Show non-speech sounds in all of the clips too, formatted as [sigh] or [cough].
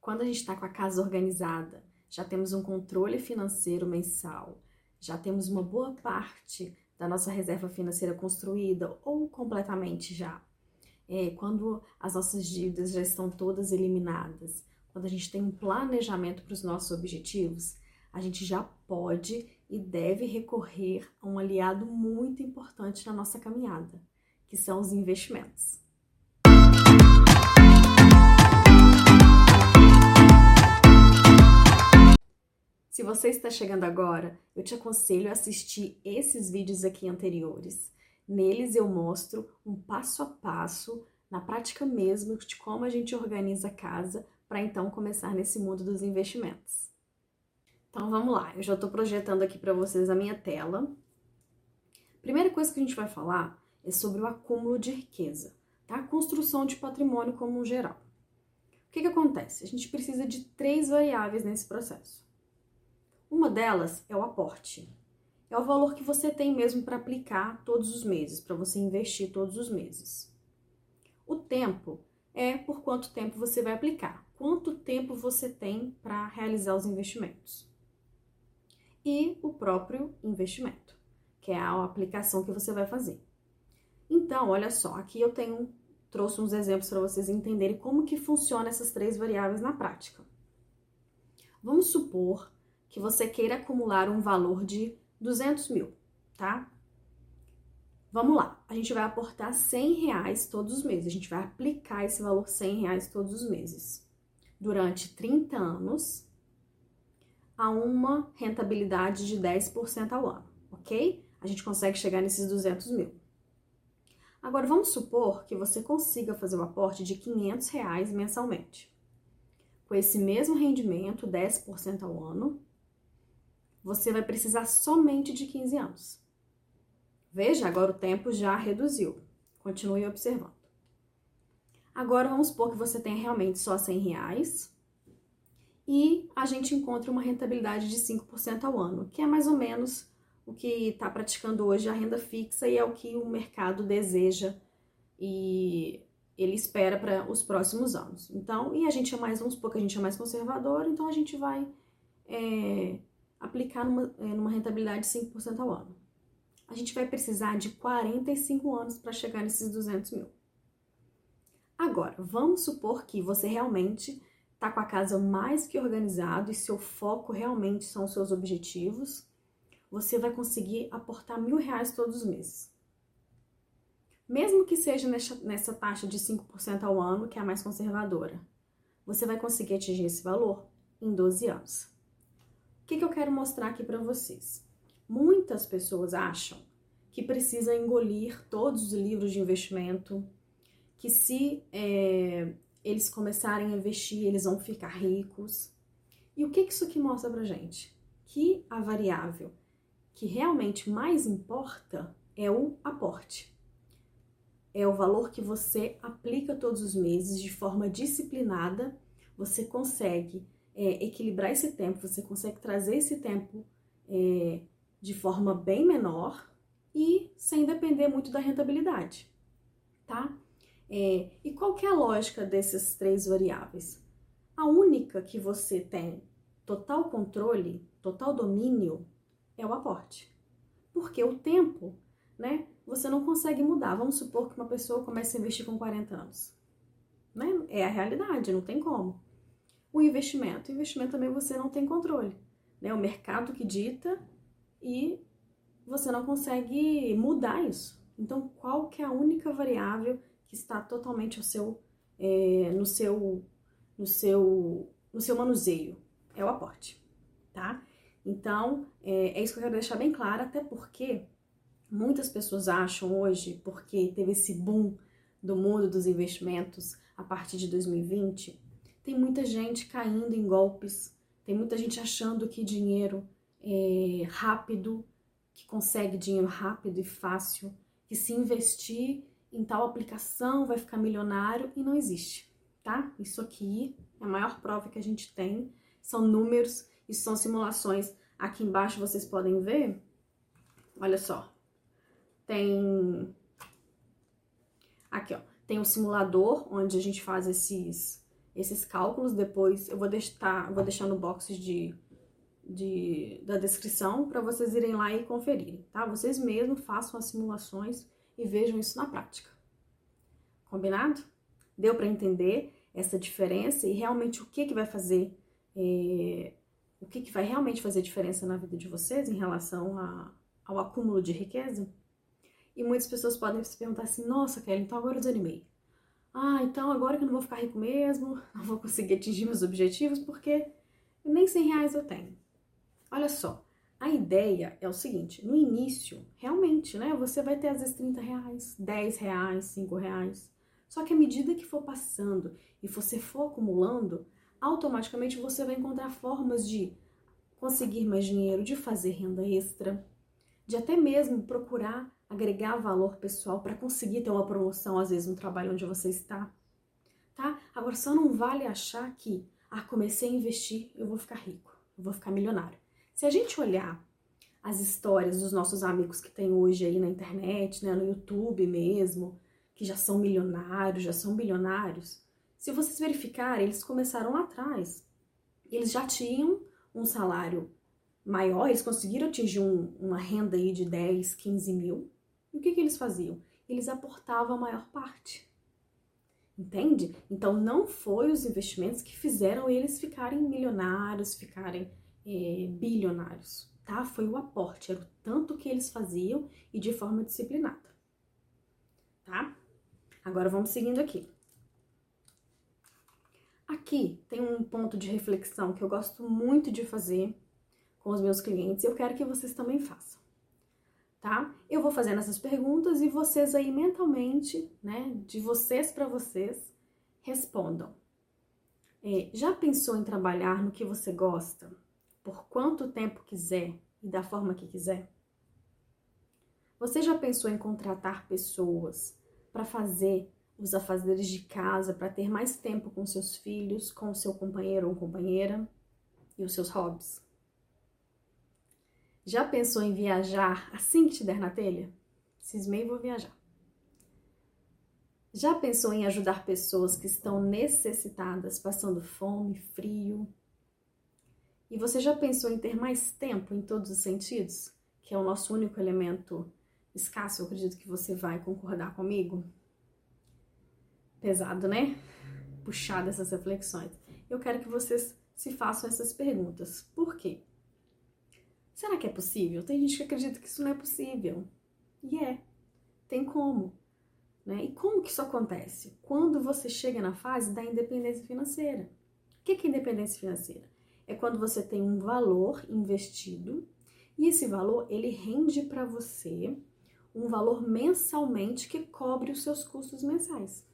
quando a gente está com a casa organizada, já temos um controle financeiro mensal, já temos uma boa parte da nossa reserva financeira construída ou completamente já. É, quando as nossas dívidas já estão todas eliminadas, quando a gente tem um planejamento para os nossos objetivos, a gente já pode e deve recorrer a um aliado muito importante na nossa caminhada, que são os investimentos. Se você está chegando agora, eu te aconselho a assistir esses vídeos aqui anteriores. Neles eu mostro um passo a passo, na prática mesmo, de como a gente organiza a casa para então começar nesse mundo dos investimentos. Então vamos lá, eu já estou projetando aqui para vocês a minha tela. Primeira coisa que a gente vai falar é sobre o acúmulo de riqueza, tá? A construção de patrimônio como um geral. O que, que acontece? A gente precisa de três variáveis nesse processo. Uma delas é o aporte. É o valor que você tem mesmo para aplicar todos os meses, para você investir todos os meses. O tempo é por quanto tempo você vai aplicar, quanto tempo você tem para realizar os investimentos. E o próprio investimento, que é a aplicação que você vai fazer. Então, olha só, aqui eu tenho trouxe uns exemplos para vocês entenderem como que funciona essas três variáveis na prática. Vamos supor que você queira acumular um valor de 200 mil, tá? Vamos lá, a gente vai aportar 100 reais todos os meses, a gente vai aplicar esse valor 100 reais todos os meses, durante 30 anos, a uma rentabilidade de 10% ao ano, ok? A gente consegue chegar nesses 200 mil. Agora, vamos supor que você consiga fazer o um aporte de 500 reais mensalmente. Com esse mesmo rendimento, 10% ao ano, você vai precisar somente de 15 anos. Veja, agora o tempo já reduziu. Continue observando. Agora vamos supor que você tenha realmente só 100 reais e a gente encontra uma rentabilidade de 5% ao ano, que é mais ou menos o que está praticando hoje a renda fixa e é o que o mercado deseja e ele espera para os próximos anos. Então, e a gente é mais, vamos supor que a gente é mais conservador, então a gente vai é, aplicar numa, é, numa rentabilidade de 5% ao ano. A gente vai precisar de 45 anos para chegar nesses 200 mil. Agora, vamos supor que você realmente está com a casa mais que organizado e seu foco realmente são os seus objetivos. Você vai conseguir aportar mil reais todos os meses. Mesmo que seja nessa, nessa taxa de 5% ao ano, que é a mais conservadora, você vai conseguir atingir esse valor em 12 anos que, que eu quero mostrar aqui para vocês? Muitas pessoas acham que precisa engolir todos os livros de investimento, que se é, eles começarem a investir, eles vão ficar ricos. E o que, que isso aqui mostra pra gente? Que a variável que realmente mais importa é o aporte. É o valor que você aplica todos os meses de forma disciplinada, você consegue é, equilibrar esse tempo, você consegue trazer esse tempo é, de forma bem menor e sem depender muito da rentabilidade, tá? É, e qual que é a lógica dessas três variáveis? A única que você tem total controle, total domínio, é o aporte. Porque o tempo, né, você não consegue mudar. Vamos supor que uma pessoa comece a investir com 40 anos. Né? É a realidade, não tem como o investimento. O investimento também você não tem controle. Né? O mercado que dita e você não consegue mudar isso. Então, qual que é a única variável que está totalmente ao seu, é, no seu, no seu, no seu manuseio? É o aporte, tá? Então, é, é isso que eu quero deixar bem claro, até porque muitas pessoas acham hoje, porque teve esse boom do mundo dos investimentos a partir de 2020, tem muita gente caindo em golpes, tem muita gente achando que dinheiro é rápido, que consegue dinheiro rápido e fácil, que se investir em tal aplicação vai ficar milionário e não existe, tá? Isso aqui é a maior prova que a gente tem, são números e são simulações. Aqui embaixo vocês podem ver, olha só, tem aqui ó, tem um simulador onde a gente faz esses Esses cálculos depois eu vou deixar, vou deixar no box de, de, da descrição para vocês irem lá e conferirem, tá? Vocês mesmos façam as simulações e vejam isso na prática. Combinado? Deu para entender essa diferença e realmente o que, que vai fazer, é, o que, que vai realmente fazer diferença na vida de vocês em relação a, ao acúmulo de riqueza? E muitas pessoas podem se perguntar assim: nossa, Kelly, então agora eu desanimei. Ah, então agora que eu não vou ficar rico mesmo, [laughs] não vou conseguir atingir meus objetivos porque nem 100 reais eu tenho. Olha só, a ideia é o seguinte: no início, realmente, né, você vai ter às vezes 30 reais, 10 reais, 5 reais. Só que à medida que for passando e você for acumulando, automaticamente você vai encontrar formas de conseguir mais dinheiro, de fazer renda extra, de até mesmo procurar agregar valor pessoal para conseguir ter uma promoção, às vezes, no trabalho onde você está. Tá? Agora, só não vale achar que, ah, comecei a investir, eu vou ficar rico, eu vou ficar milionário. Se a gente olhar as histórias dos nossos amigos que tem hoje aí na internet, né, no YouTube mesmo, que já são milionários, já são bilionários, se vocês verificarem, eles começaram lá atrás. Eles já tinham um salário maior, eles conseguiram atingir um, uma renda aí de 10, 15 mil, e o que, que eles faziam? Eles aportavam a maior parte. Entende? Então não foi os investimentos que fizeram eles ficarem milionários, ficarem é, bilionários, tá? Foi o aporte, era o tanto que eles faziam e de forma disciplinada, tá? Agora vamos seguindo aqui. Aqui tem um ponto de reflexão que eu gosto muito de fazer com os meus clientes e eu quero que vocês também façam tá? Eu vou fazendo essas perguntas e vocês aí mentalmente, né, de vocês para vocês, respondam. É, já pensou em trabalhar no que você gosta, por quanto tempo quiser e da forma que quiser? Você já pensou em contratar pessoas para fazer os afazeres de casa, para ter mais tempo com seus filhos, com seu companheiro ou companheira e os seus hobbies? Já pensou em viajar assim que te der na telha? Cismei vou viajar. Já pensou em ajudar pessoas que estão necessitadas, passando fome, frio? E você já pensou em ter mais tempo em todos os sentidos? Que é o nosso único elemento escasso, eu acredito que você vai concordar comigo. Pesado, né? Puxar dessas reflexões. Eu quero que vocês se façam essas perguntas. Por quê? Será que é possível? Tem gente que acredita que isso não é possível. E é. Tem como. Né? E como que isso acontece? Quando você chega na fase da independência financeira. O que é independência financeira? É quando você tem um valor investido e esse valor ele rende para você um valor mensalmente que cobre os seus custos mensais.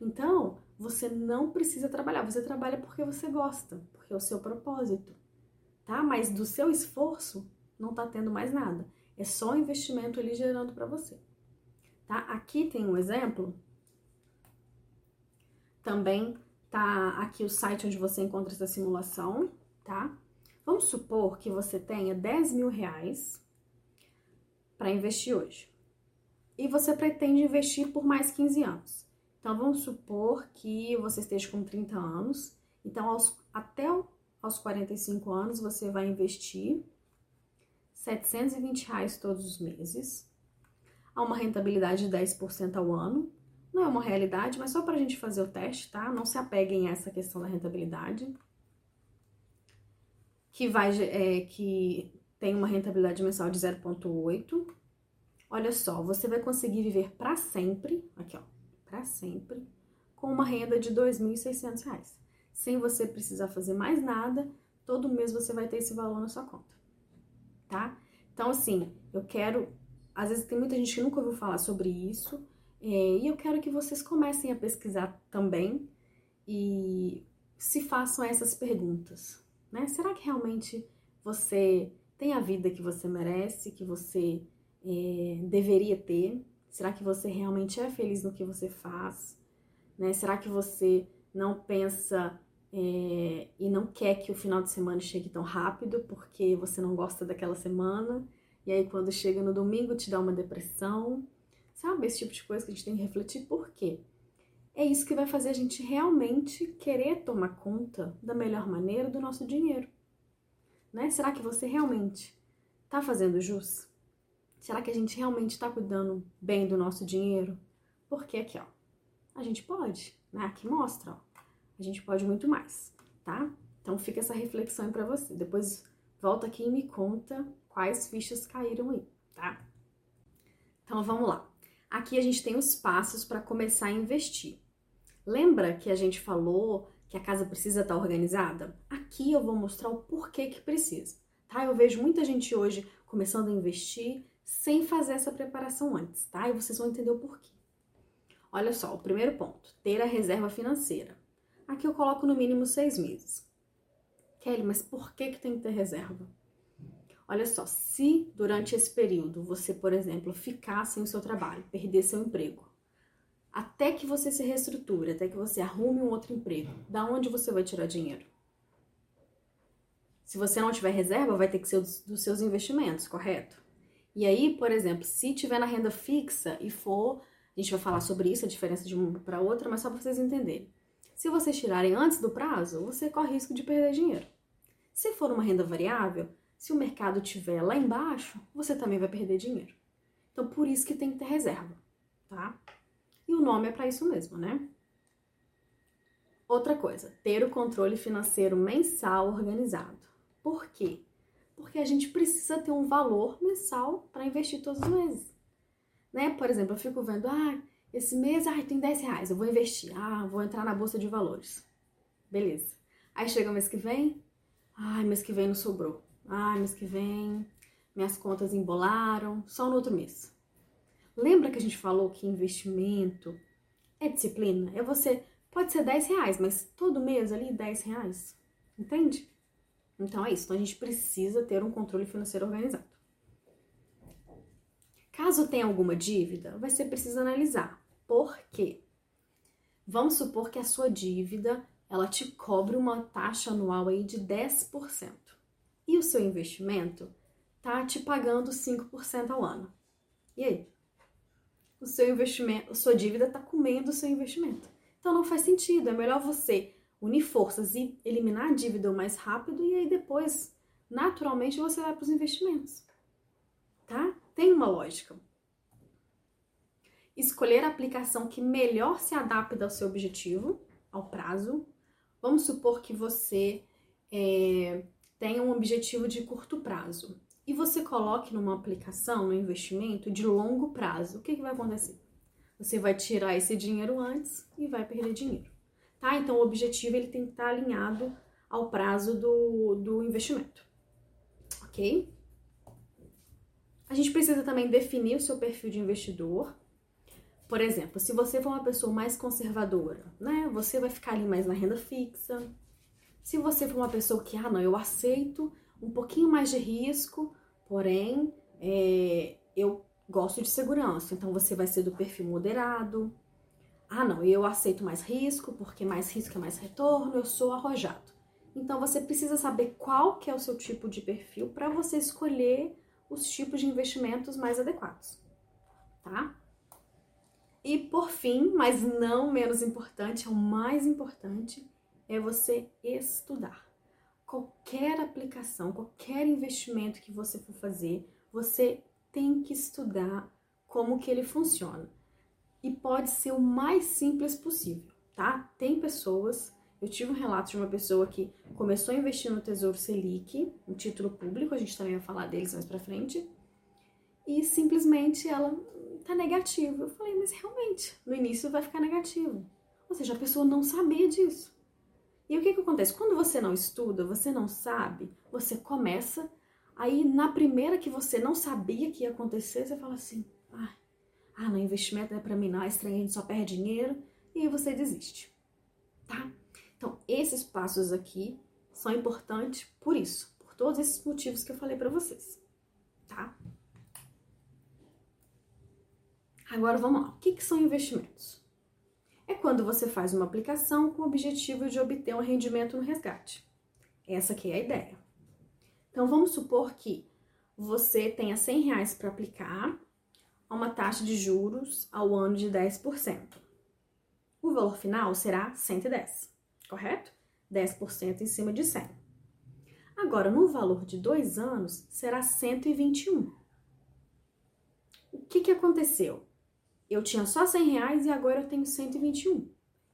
Então, você não precisa trabalhar, você trabalha porque você gosta, porque é o seu propósito tá? Mas do seu esforço não tá tendo mais nada. É só investimento ali gerando para você. Tá? Aqui tem um exemplo. Também tá aqui o site onde você encontra essa simulação, tá? Vamos supor que você tenha 10 mil reais para investir hoje. E você pretende investir por mais 15 anos. Então, vamos supor que você esteja com 30 anos. Então, aos, até o aos 45 anos, você vai investir 720 reais todos os meses, a uma rentabilidade de 10% ao ano. Não é uma realidade, mas só para a gente fazer o teste, tá? Não se apeguem a essa questão da rentabilidade. Que, vai, é, que tem uma rentabilidade mensal de 0,8. Olha só, você vai conseguir viver para sempre, aqui ó, para sempre, com uma renda de R$ 2.600 sem você precisar fazer mais nada, todo mês você vai ter esse valor na sua conta, tá? Então, assim, eu quero. Às vezes tem muita gente que nunca ouviu falar sobre isso, é, e eu quero que vocês comecem a pesquisar também e se façam essas perguntas, né? Será que realmente você tem a vida que você merece, que você é, deveria ter? Será que você realmente é feliz no que você faz? Né? Será que você não pensa é, e não quer que o final de semana chegue tão rápido porque você não gosta daquela semana, e aí quando chega no domingo te dá uma depressão, sabe? Esse tipo de coisa que a gente tem que refletir, por quê? é isso que vai fazer a gente realmente querer tomar conta da melhor maneira do nosso dinheiro. Né? Será que você realmente está fazendo jus? Será que a gente realmente está cuidando bem do nosso dinheiro? Porque aqui, ó, a gente pode, né? Aqui mostra, ó, a gente pode muito mais, tá? Então fica essa reflexão para você. Depois volta aqui e me conta quais fichas caíram aí, tá? Então vamos lá. Aqui a gente tem os passos para começar a investir. Lembra que a gente falou que a casa precisa estar tá organizada? Aqui eu vou mostrar o porquê que precisa, tá? Eu vejo muita gente hoje começando a investir sem fazer essa preparação antes, tá? E vocês vão entender o porquê. Olha só, o primeiro ponto, ter a reserva financeira. Aqui eu coloco no mínimo seis meses. Kelly, mas por que, que tem que ter reserva? Olha só, se durante esse período você, por exemplo, ficar sem o seu trabalho, perder seu emprego, até que você se reestruture, até que você arrume um outro emprego, da onde você vai tirar dinheiro? Se você não tiver reserva, vai ter que ser dos, seus investimentos, correto? E aí, por exemplo, se tiver na renda fixa e for, a gente vai falar sobre isso, a diferença de uma para outra, mas só para vocês entenderem. Se vocês tirarem antes do prazo, você corre risco de perder dinheiro. Se for uma renda variável, se o mercado estiver lá embaixo, você também vai perder dinheiro. Então, por isso que tem que ter reserva, tá? E o nome é para isso mesmo, né? Outra coisa, ter o controle financeiro mensal organizado. Por quê? Porque a gente precisa ter um valor mensal para investir todos os meses. Né? Por exemplo, eu fico vendo, ah, esse mês, ah, tem 10 reais, eu vou investir. Ah, vou entrar na bolsa de valores. Beleza. Aí chega o mês que vem, ai, mês que vem não sobrou. Ai, mês que vem minhas contas embolaram, só no outro mês. Lembra que a gente falou que investimento é disciplina? É você, pode ser 10 reais, mas todo mês ali 10 reais. Entende? Então é isso. Então a gente precisa ter um controle financeiro organizado. Caso tenha alguma dívida, vai ser preciso analisar. Por quê? Vamos supor que a sua dívida ela te cobre uma taxa anual aí de 10%. E o seu investimento tá te pagando 5% ao ano. E aí? O seu investimento, a sua dívida está comendo o seu investimento. Então não faz sentido, é melhor você unir forças e eliminar a dívida o mais rápido e aí depois, naturalmente, você vai para os investimentos. Tá? Tem uma lógica. Escolher a aplicação que melhor se adapta ao seu objetivo, ao prazo. Vamos supor que você é, tenha um objetivo de curto prazo e você coloque numa aplicação, no investimento de longo prazo. O que, que vai acontecer? Você vai tirar esse dinheiro antes e vai perder dinheiro. Tá? Então o objetivo ele tem que estar alinhado ao prazo do, do investimento. Ok? A gente precisa também definir o seu perfil de investidor. Por exemplo, se você for uma pessoa mais conservadora, né? Você vai ficar ali mais na renda fixa. Se você for uma pessoa que, ah, não, eu aceito um pouquinho mais de risco, porém, é, eu gosto de segurança, então você vai ser do perfil moderado. Ah, não, eu aceito mais risco, porque mais risco é mais retorno, eu sou arrojado. Então você precisa saber qual que é o seu tipo de perfil para você escolher os tipos de investimentos mais adequados, tá? E por fim, mas não menos importante, é o mais importante, é você estudar. Qualquer aplicação, qualquer investimento que você for fazer, você tem que estudar como que ele funciona. E pode ser o mais simples possível, tá? Tem pessoas eu tive um relato de uma pessoa que começou a investir no Tesouro Selic, um título público, a gente também vai falar deles mais pra frente, e simplesmente ela tá negativa. Eu falei, mas realmente, no início vai ficar negativo. Ou seja, a pessoa não sabia disso. E o que que acontece? Quando você não estuda, você não sabe, você começa, aí na primeira que você não sabia que ia acontecer, você fala assim, ah, ah não, investimento não é pra mim não, é estranho, a gente só perde dinheiro, e aí você desiste, tá? Então, esses passos aqui são importantes por isso, por todos esses motivos que eu falei para vocês, tá? Agora vamos lá. O que, que são investimentos? É quando você faz uma aplicação com o objetivo de obter um rendimento no resgate. Essa aqui é a ideia. Então vamos supor que você tenha 100 reais para aplicar a uma taxa de juros ao ano de 10%. o valor final será 110, correto? 10% em cima de 100. Agora, no valor de dois anos, será 121. O que, que aconteceu? Eu tinha só 100 reais e agora eu tenho 121.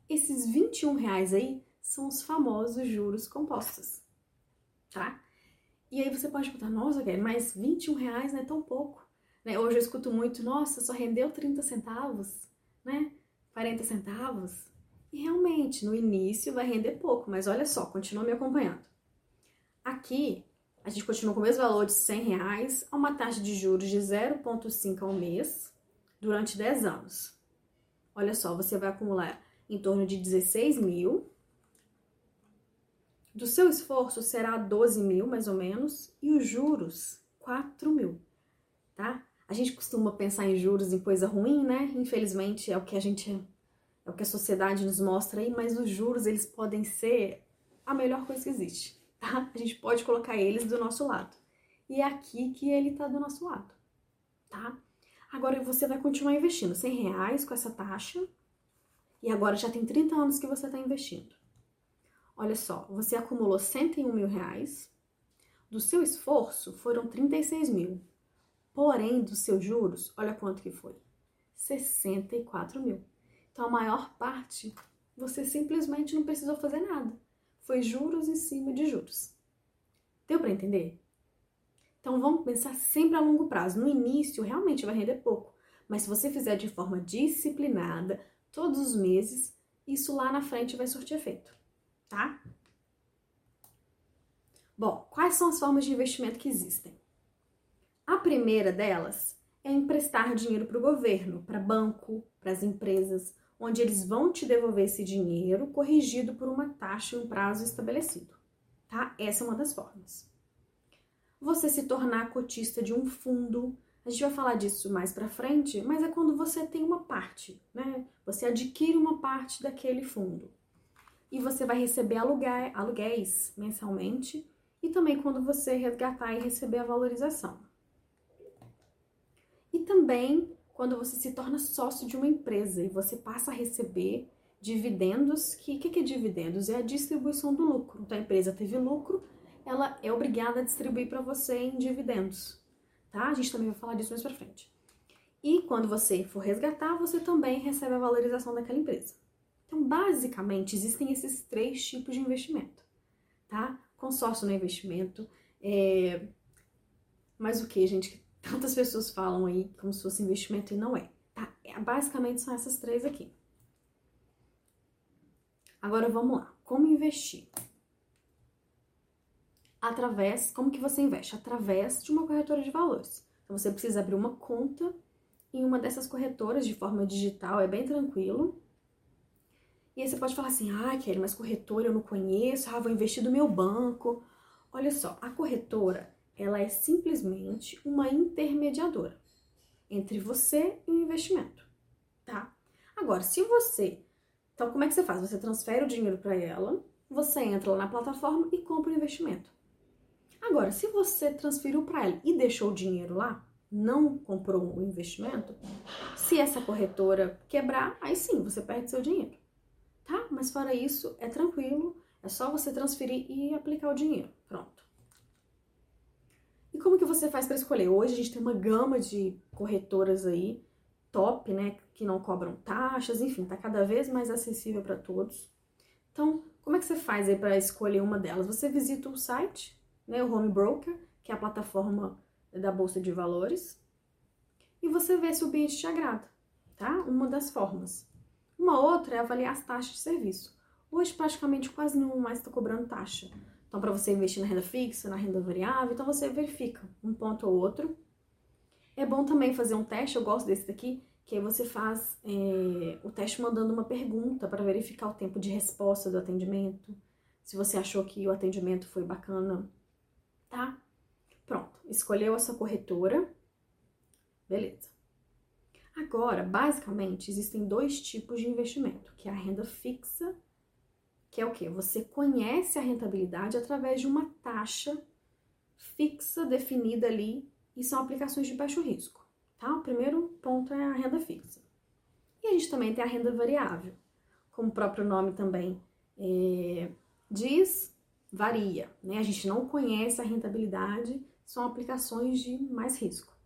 Esses 21 reais aí são os famosos juros compostos, tá? E aí você pode perguntar, nossa, mas 21 reais não é tão pouco. Né? Hoje eu escuto muito, nossa, só rendeu 30 centavos, né? 40 centavos. E realmente, no início vai render pouco, mas olha só, continua me acompanhando. Aqui, a gente continua com o mesmo valor de 100 reais a uma taxa de juros de 0,5 ao mês durante 10 anos. Olha só, você vai acumular em torno de 16 mil. Do seu esforço será 12 mil, mais ou menos, e os juros, 4 mil, tá? A gente costuma pensar em juros em coisa ruim, né? Infelizmente é o que a gente é o que a sociedade nos mostra aí, mas os juros eles podem ser a melhor coisa que existe, tá? A gente pode colocar eles do nosso lado. E é aqui que ele tá do nosso lado, tá? Agora você vai continuar investindo 100 reais com essa taxa e agora já tem 30 anos que você está investindo. Olha só, você acumulou 101 mil reais, do seu esforço foram 36 mil, porém dos seus juros, olha quanto que foi, 64 mil. Então, a maior parte, você simplesmente não precisou fazer nada. Foi juros em cima de juros. Deu para entender? Então, vamos pensar sempre a longo prazo. No início, realmente vai render pouco. Mas se você fizer de forma disciplinada, todos os meses, isso lá na frente vai surtir efeito, tá? Bom, quais são as formas de investimento que existem? A primeira delas é emprestar dinheiro para o governo, para banco, para as empresas, onde eles vão te devolver esse dinheiro corrigido por uma taxa e um prazo estabelecido. Tá? Essa é uma das formas. Você se tornar cotista de um fundo, a gente vai falar disso mais para frente, mas é quando você tem uma parte, né? Você adquire uma parte daquele fundo. E você vai receber aluguéis, aluguéis mensalmente e também quando você resgatar e receber a valorização. E também quando você se torna sócio de uma empresa e você passa a receber dividendos. Que que, que é dividendos? É a distribuição do lucro. Então a empresa teve lucro, ela é obrigada a distribuir para você em dividendos, tá? A gente também vai falar disso mais para frente. E quando você for resgatar, você também recebe a valorização daquela empresa. Então, basicamente, existem esses três tipos de investimento, tá? Consórcio no investimento, é... mas o que, gente? Tantas pessoas falam aí como se fosse investimento e não é. Tá? É, basicamente são essas três aqui. Agora vamos lá. Como investir? Através, como que você investe? Através de uma corretora de valores. Então você precisa abrir uma conta em uma dessas corretoras de forma digital, é bem tranquilo. E aí você pode falar assim: "Ah, Kelly, mas corretora eu não conheço, ah, vou investir do meu banco". Olha só, a corretora ela é simplesmente uma intermediadora entre você e o investimento, tá? Agora, se você, então como é que você faz? Você transfere o dinheiro para ela, você entra lá na plataforma e compra o investimento. Agora, se você transferiu para ela e deixou o dinheiro lá, não comprou o investimento, se essa corretora quebrar, aí sim, você perde seu dinheiro, tá? Mas fora isso, é tranquilo, é só você transferir e aplicar o dinheiro. Pronto. E como que você faz para escolher? Hoje a gente tem uma gama de corretoras aí top, né, que não cobram taxas, enfim, tá cada vez mais acessível para todos. Então, como é que você faz aí para escolher uma delas? Você visita o site, né, o Home Broker, que é a plataforma da bolsa de valores, e você vê se o ambiente te agrada, tá? Uma das formas. Uma outra é avaliar as taxas de serviço. Hoje praticamente quase nenhum mais está cobrando taxa. Então, para você investir na renda fixa, na renda variável, então você verifica um ponto ou outro. É bom também fazer um teste, eu gosto desse daqui, que aí você faz é, o teste mandando uma pergunta para verificar o tempo de resposta do atendimento, se você achou que o atendimento foi bacana, tá? Pronto, escolheu a sua corretora, beleza. Agora, basicamente, existem dois tipos de investimento, que é a renda fixa que é o que? Você conhece a rentabilidade através de uma taxa fixa definida ali e são aplicações de baixo risco, tá? O primeiro ponto é a renda fixa. E a gente também tem a renda variável. como o próprio nome também é, diz, varia. Né? A gente não conhece a rentabilidade, são aplicações de mais risco.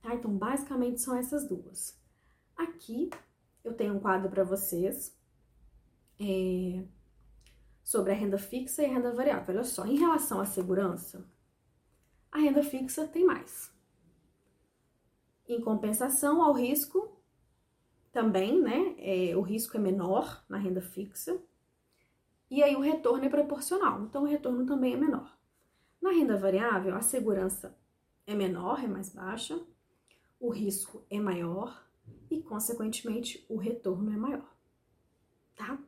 Tá? Então, basicamente são essas duas. Aqui eu tenho um quadro para vocês é, sobre a renda fixa e a renda variável. Olha só, em relação à segurança, a renda fixa tem mais. Em compensação ao risco, também, né? É, o risco é menor na renda fixa. E aí o retorno é proporcional, então o retorno também é menor. Na renda variável, a segurança é menor, é mais baixa, o risco é maior e, consequentemente, o retorno é maior, tá?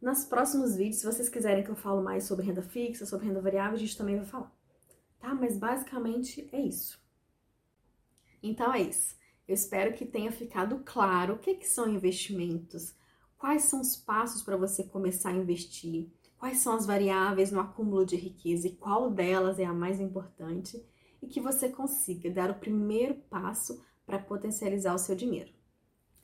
Nos próximos vídeos, se vocês quiserem que eu falo mais sobre renda fixa, sobre renda variável, a gente também vai falar, tá? Mas basicamente é isso. Então é isso. Eu espero que tenha ficado claro o que, que são investimentos, quais são os passos para você começar a investir, quais são as variáveis no acúmulo de riqueza e qual delas é a mais importante e que você consiga dar o primeiro passo para potencializar o seu dinheiro.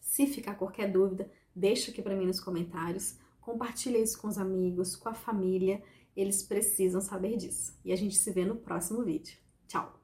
Se ficar qualquer dúvida, deixa aqui para mim nos comentários, compartilha isso com os amigos, com a família, eles precisam saber disso. E a gente se vê no próximo vídeo. Tchau!